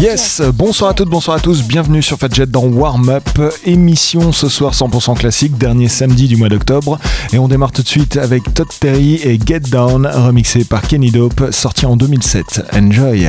Yes, bonsoir à toutes, bonsoir à tous, bienvenue sur Fadjet dans Warm Up, émission ce soir 100% classique, dernier samedi du mois d'octobre. Et on démarre tout de suite avec Todd Terry et Get Down, remixé par Kenny Dope, sorti en 2007. Enjoy!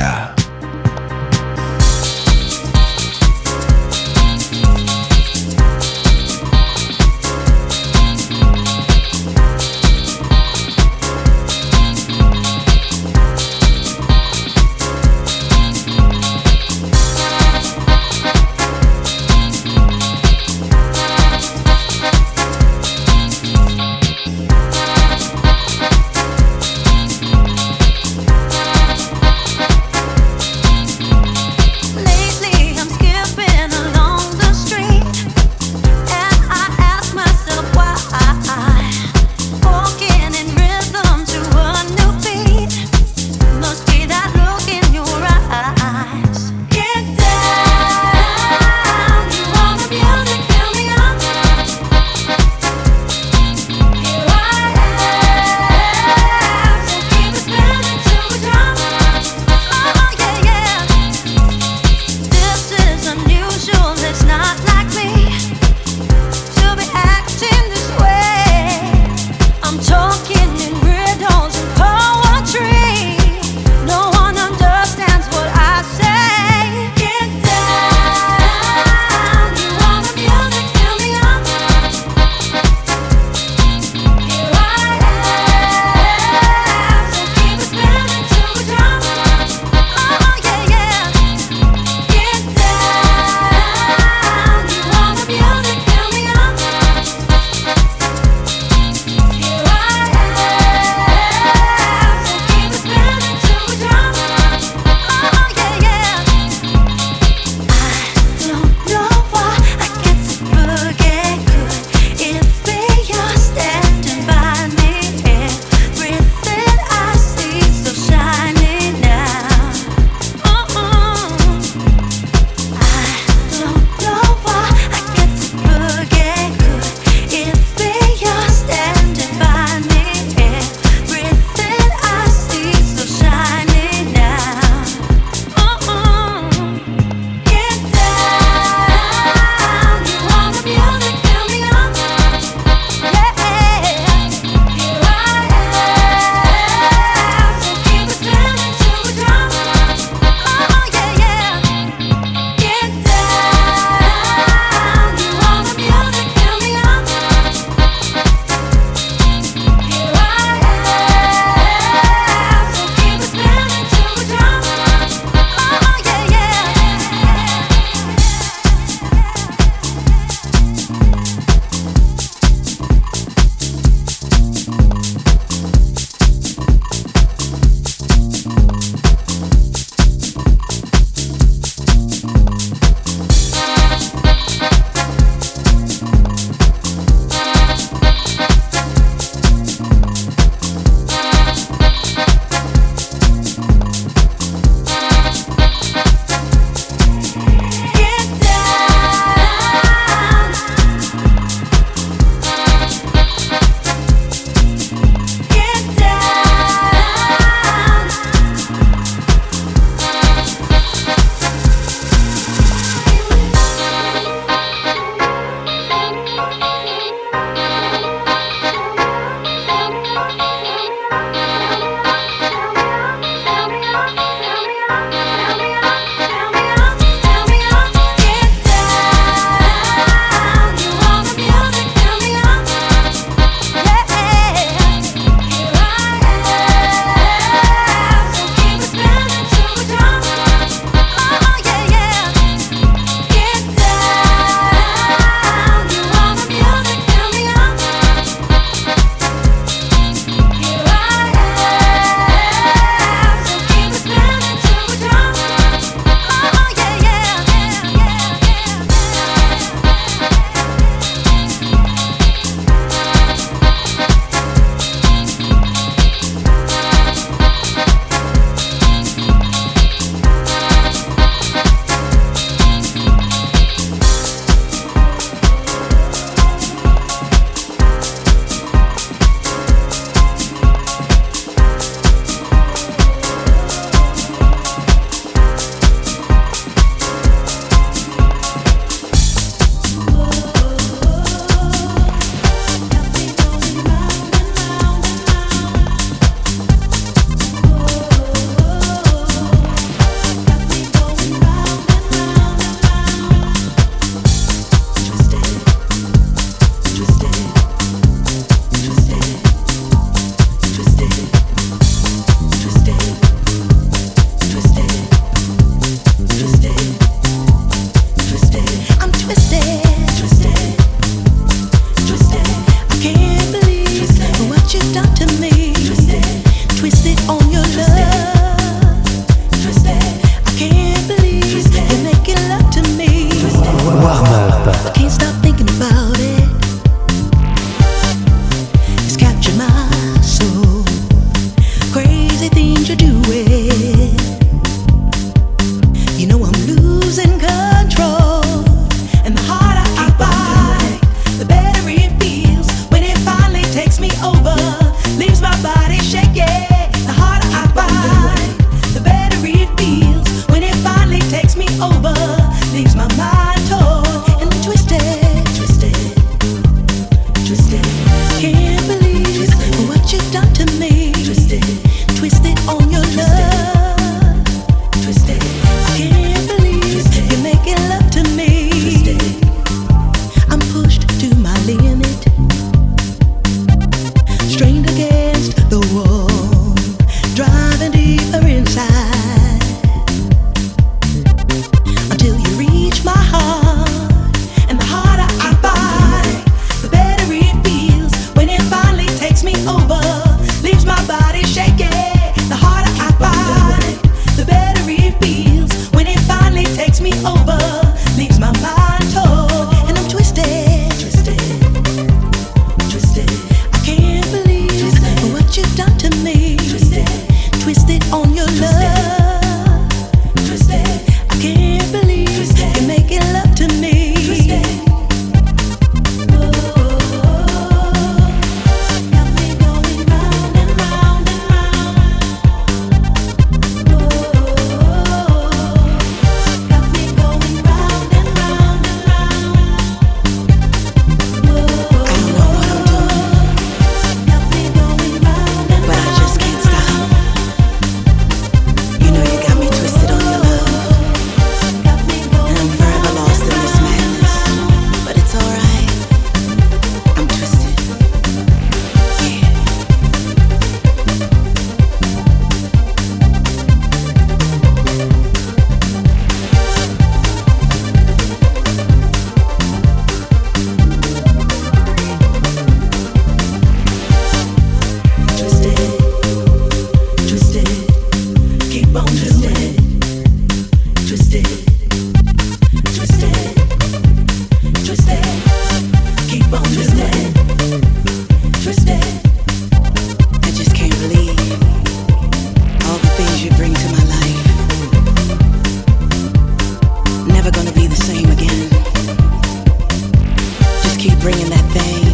that thing.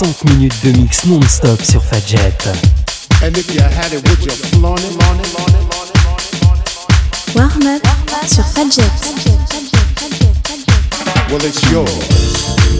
60 minutes de mix non-stop sur Fadjet. Warm up sur Fadjet. Well, it's yours.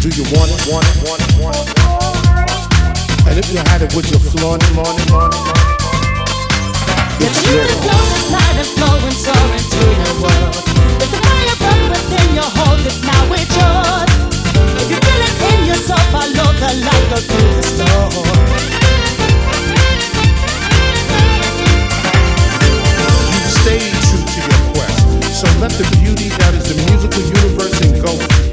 Do you want it? Want it? Want it? Want it? And if you had it, would you flaunt it? Flaunt it? Flaunt it? It's your the closest light and flowing so into your world. If the fire burned within your hold it now, it's yours. If you feel it in yourself, follow the light, go through the storm. Stay true to your quest. So let the beauty that is the musical universe engulf you.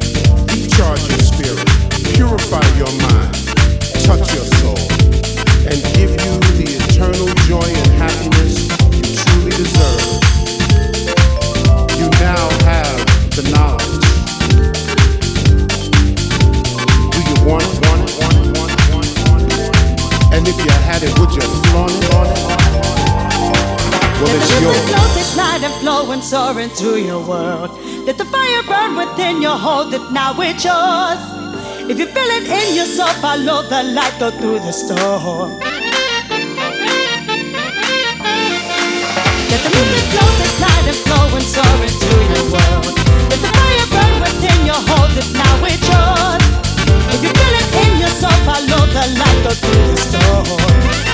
Your spirit, purify your mind, touch your soul, and give you the eternal joy and happiness you truly deserve. You now have the knowledge. Do you want it? And if you had it, would you? On it? Well, it's yours. And into your world fire burn within you, hold it now, it's yours. If you feel it in yourself, follow the light, go through the storm. Let the music flow, the light and flow and soar into your world. Let the fire burn within you, hold it now, it's yours. If you feel it in yourself, follow the light, go through the storm.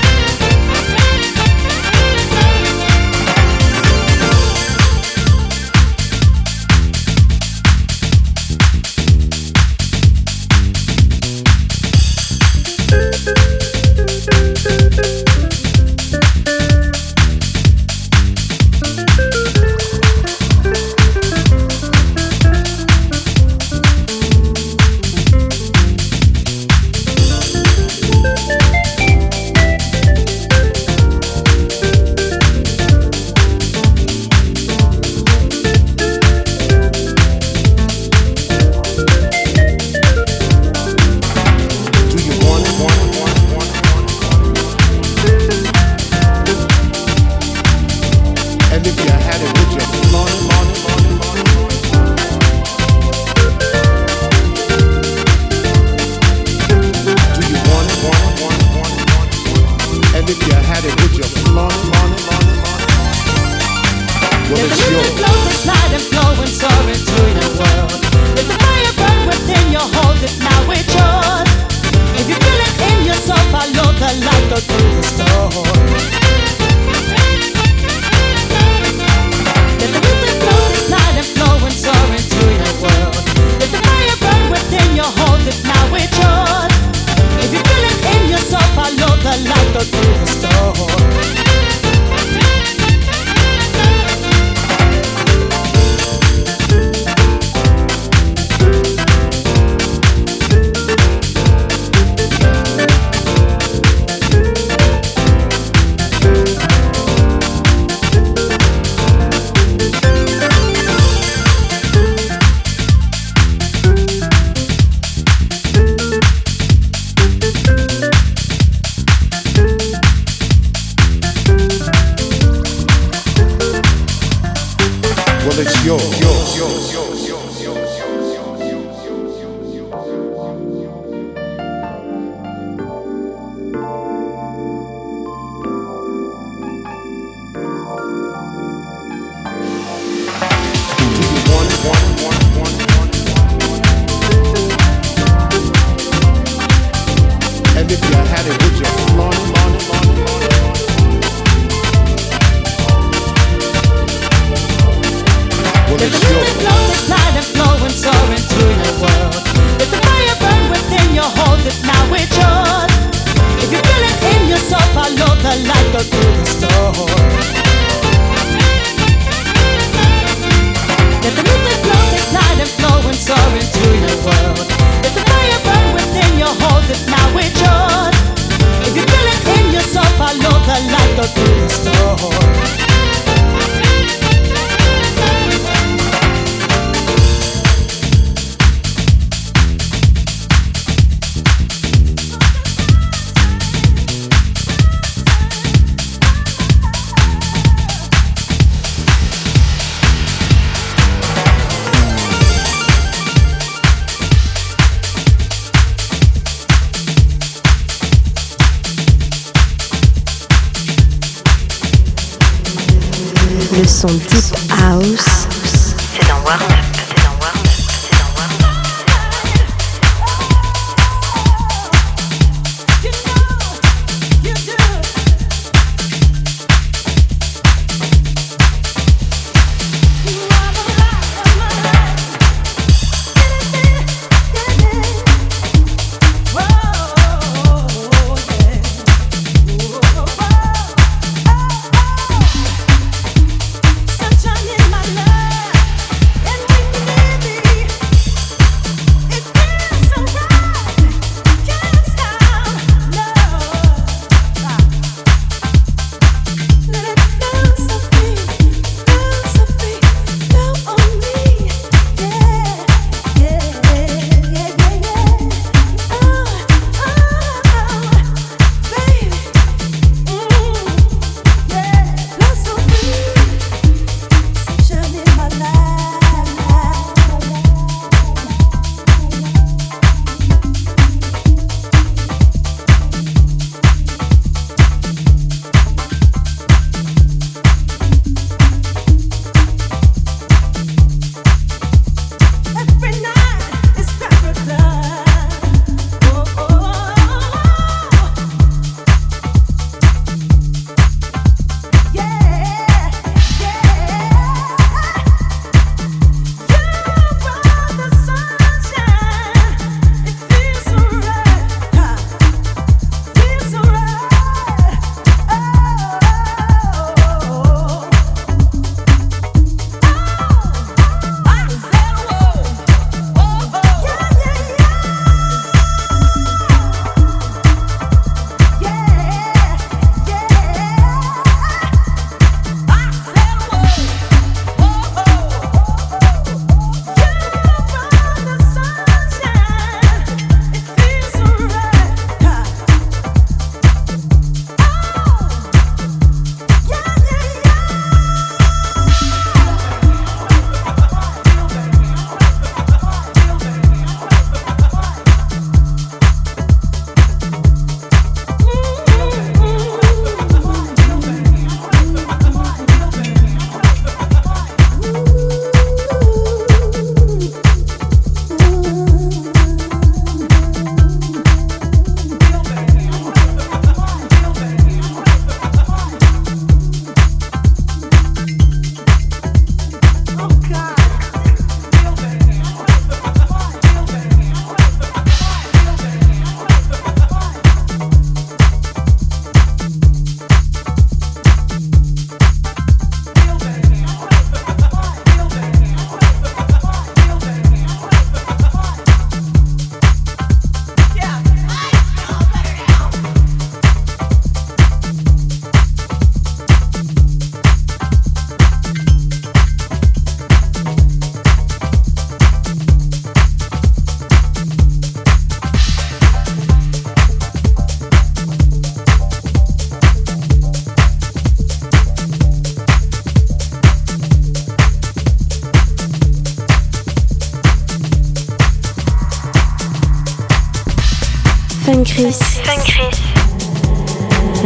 Chris. Fun Chris.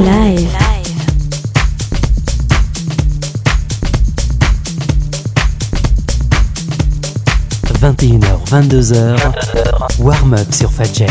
Live. 21h, 22h, warm-up sur Fadjet.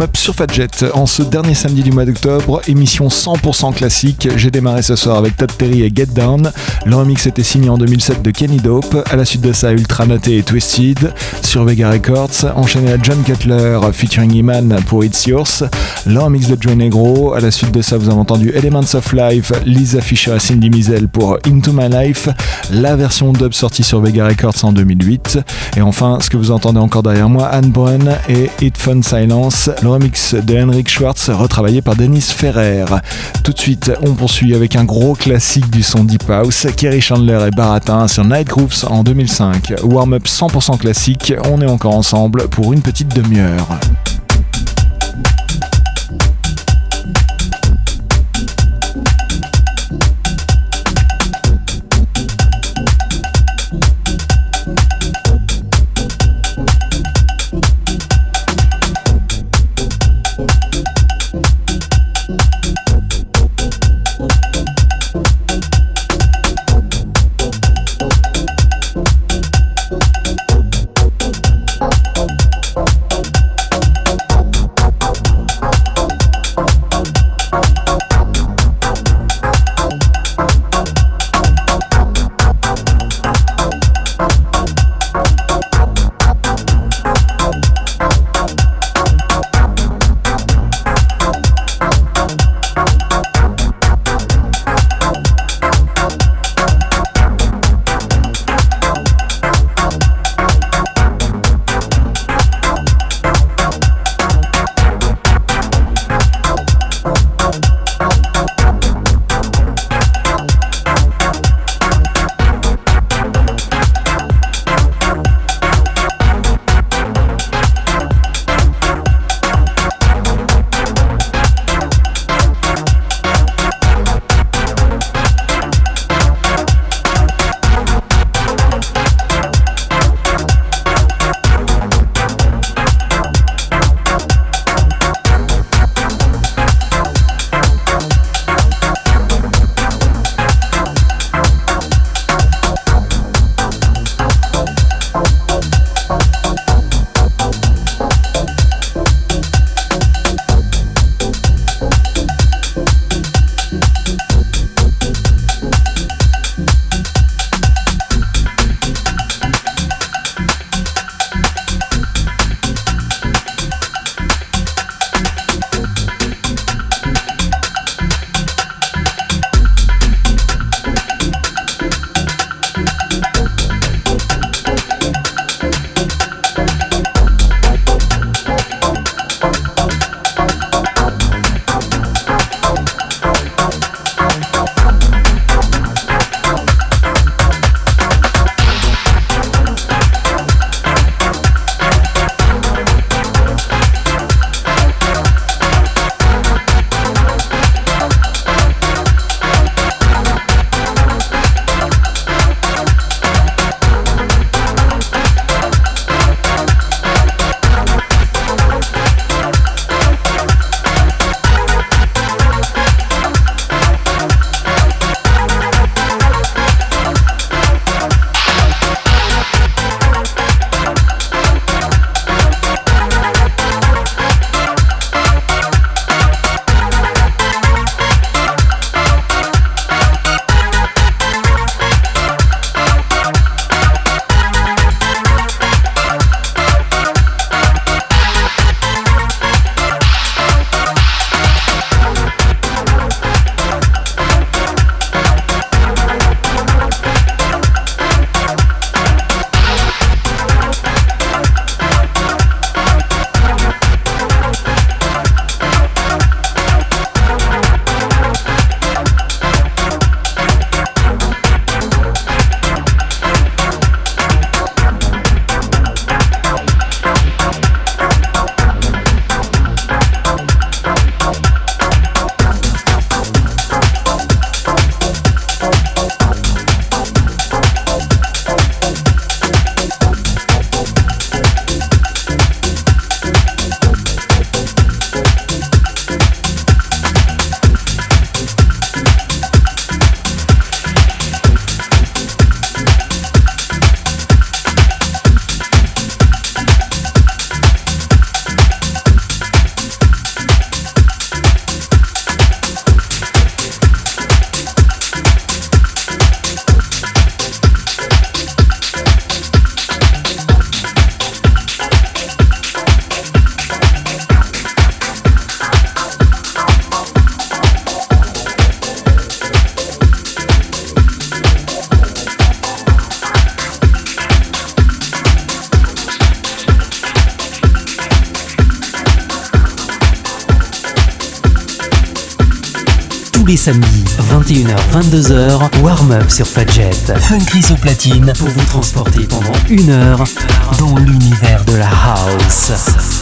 Warm-up sur en ce dernier samedi du mois d'octobre, émission 100% classique. J'ai démarré ce soir avec Todd Terry et Get Down. Le remix était signé en 2007 de Kenny Dope. À la suite de ça, Ultra Naté et Twisted sur Vega Records. Enchaîné à John Cutler featuring Iman pour It's Yours. Le remix de Joe Negro. À la suite de ça, vous avez entendu Elements of Life, Lisa Fisher et Cindy Mizel pour Into My Life. La version dub sortie sur Vega Records en 2008. Et enfin, ce que vous entendez encore derrière moi, Anne Brun et It Fun Silence le remix de Henrik Schwartz retravaillé par Dennis Ferrer. Tout de suite, on poursuit avec un gros classique du son Deep House, Kerry Chandler et Baratin sur Night Grooves en 2005. Warm-up 100% classique, on est encore ensemble pour une petite demi-heure. Les samedis, 21h-22h, warm-up sur Fadjet. Chris au platine pour vous transporter pendant une heure dans l'univers de la house.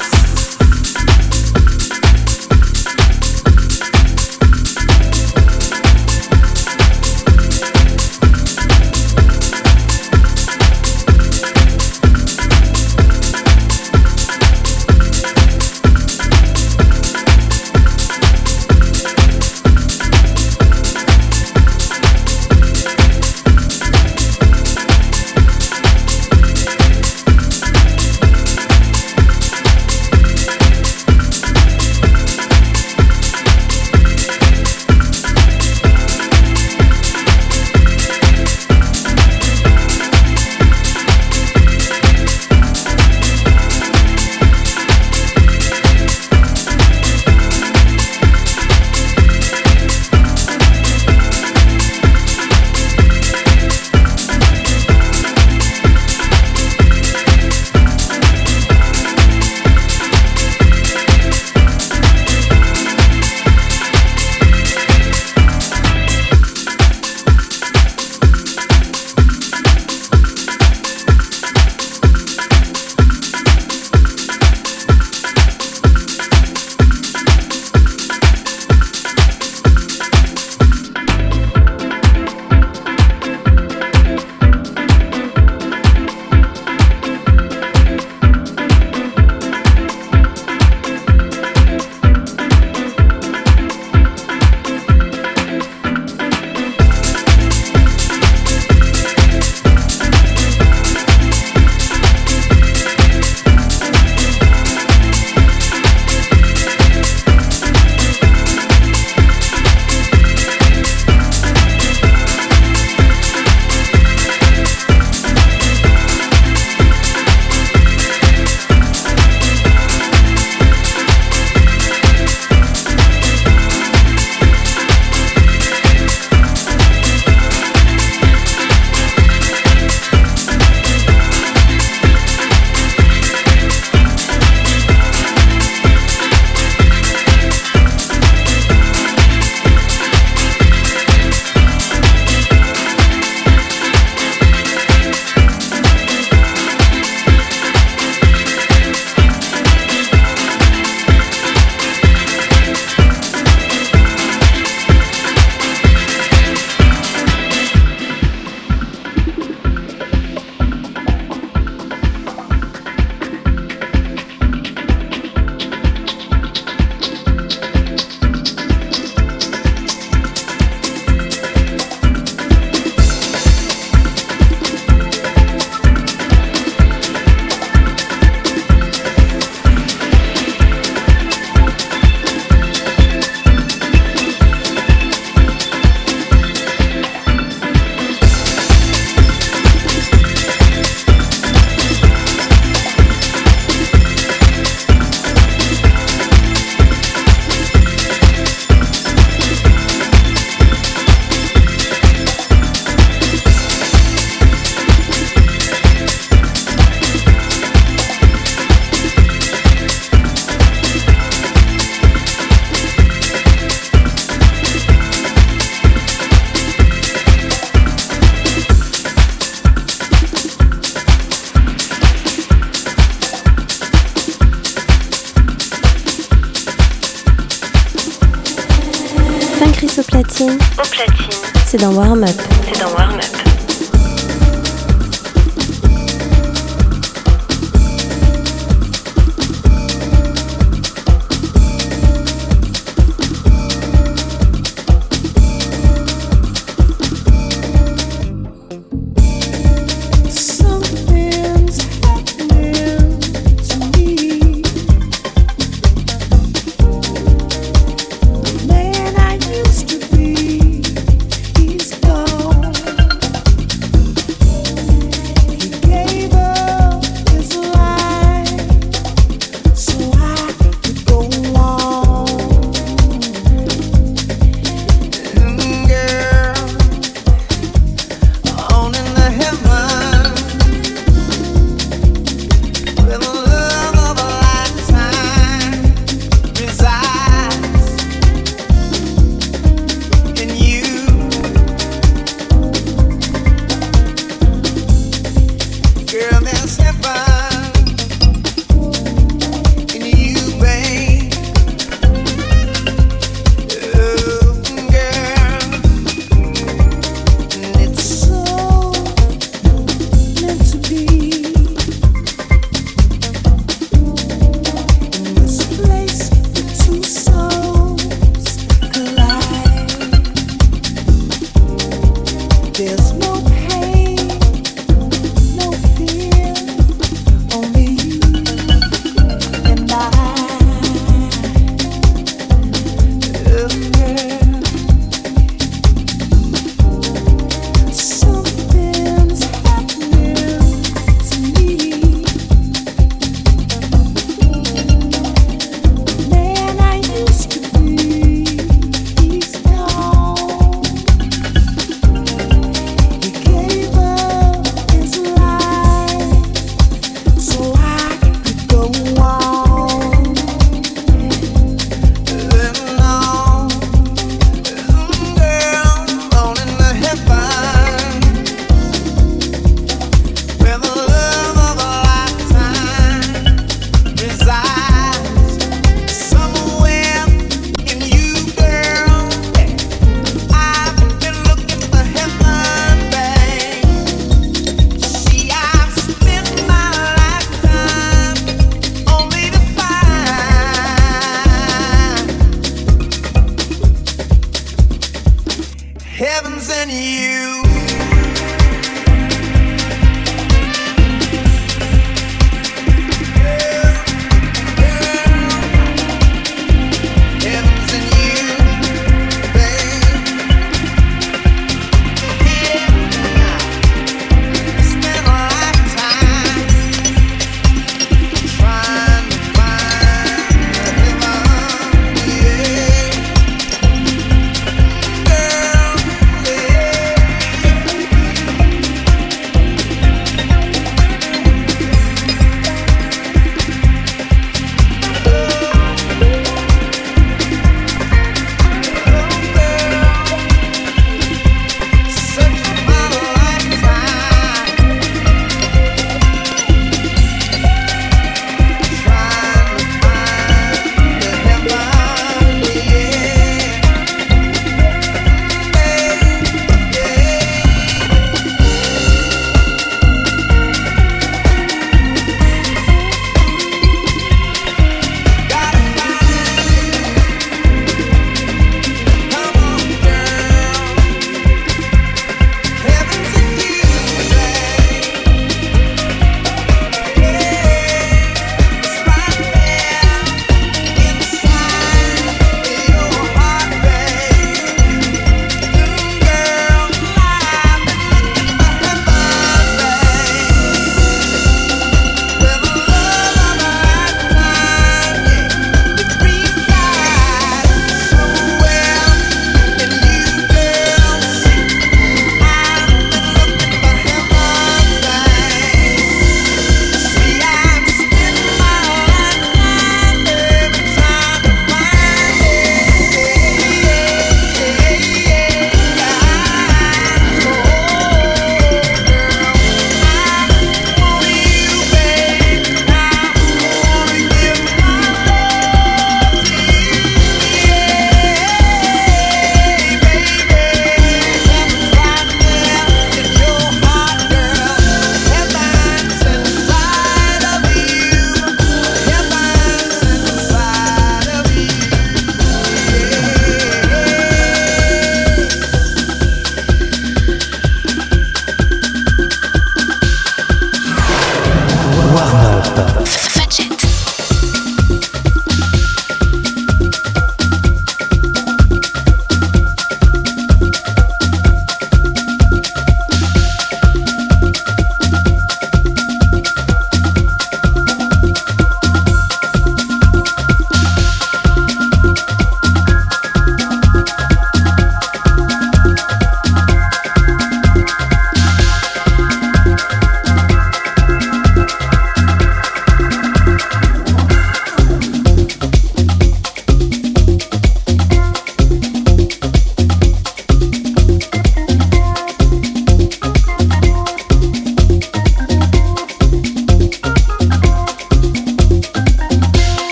C'est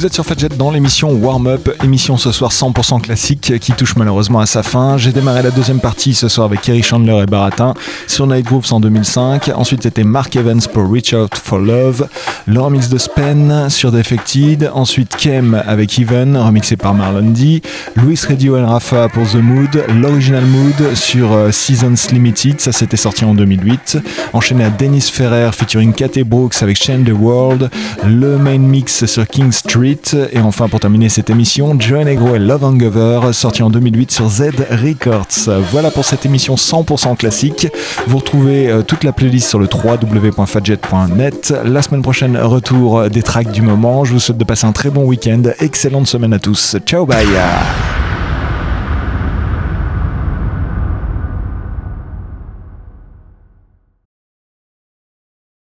Vous êtes sur Fadjet dans l'émission Warm Up, émission ce soir 100% classique qui touche malheureusement à sa fin. J'ai démarré la deuxième partie ce soir avec Kerry Chandler et Baratin sur Night Grooves en 2005. Ensuite c'était Mark Evans pour Reach Out for Love, le remix de Spen sur Defected. Ensuite Kem avec Even, remixé par Marlon D. Louis Radio et Rafa pour The Mood, l'original Mood sur euh, Seasons Limited, ça c'était sorti en 2008. Enchaîné à Dennis Ferrer featuring Kate Brooks avec Change the World, le main mix sur King Street et enfin, pour terminer cette émission, Joe Negro et Love Hangover, sorti en 2008 sur Z Records. Voilà pour cette émission 100% classique. Vous retrouvez euh, toute la playlist sur le www.fadjet.net. La semaine prochaine, retour des tracks du moment. Je vous souhaite de passer un très bon week-end. Excellente semaine à tous. Ciao, bye!